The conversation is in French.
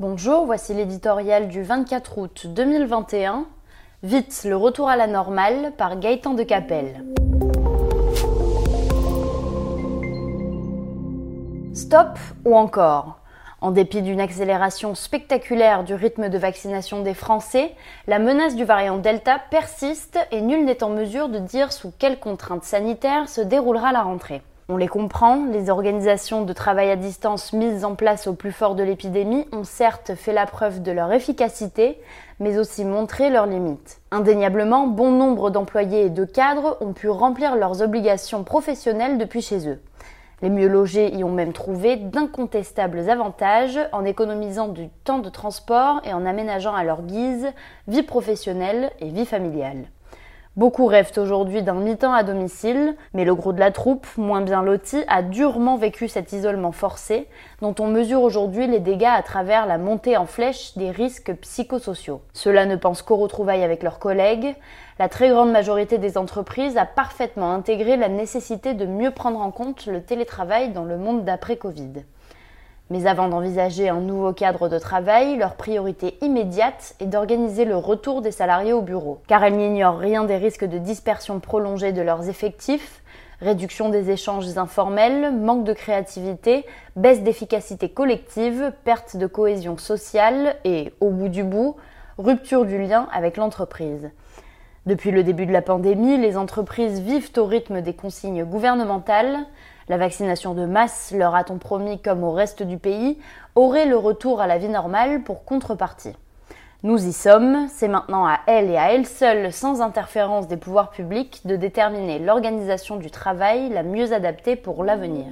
Bonjour, voici l'éditorial du 24 août 2021. Vite, le retour à la normale par Gaëtan de Capelle. Stop ou encore? En dépit d'une accélération spectaculaire du rythme de vaccination des Français, la menace du variant Delta persiste et nul n'est en mesure de dire sous quelles contraintes sanitaires se déroulera la rentrée. On les comprend, les organisations de travail à distance mises en place au plus fort de l'épidémie ont certes fait la preuve de leur efficacité, mais aussi montré leurs limites. Indéniablement, bon nombre d'employés et de cadres ont pu remplir leurs obligations professionnelles depuis chez eux. Les mieux logés y ont même trouvé d'incontestables avantages en économisant du temps de transport et en aménageant à leur guise vie professionnelle et vie familiale. Beaucoup rêvent aujourd'hui d'un mi-temps à domicile, mais le gros de la troupe, moins bien loti, a durement vécu cet isolement forcé, dont on mesure aujourd'hui les dégâts à travers la montée en flèche des risques psychosociaux. Ceux-là ne pensent qu'aux retrouvailles avec leurs collègues. La très grande majorité des entreprises a parfaitement intégré la nécessité de mieux prendre en compte le télétravail dans le monde d'après-Covid. Mais avant d'envisager un nouveau cadre de travail, leur priorité immédiate est d'organiser le retour des salariés au bureau, car elles n'ignorent rien des risques de dispersion prolongée de leurs effectifs, réduction des échanges informels, manque de créativité, baisse d'efficacité collective, perte de cohésion sociale et, au bout du bout, rupture du lien avec l'entreprise. Depuis le début de la pandémie, les entreprises vivent au rythme des consignes gouvernementales. La vaccination de masse, leur a-t-on promis comme au reste du pays, aurait le retour à la vie normale pour contrepartie. Nous y sommes, c'est maintenant à elles et à elles seules, sans interférence des pouvoirs publics, de déterminer l'organisation du travail la mieux adaptée pour l'avenir.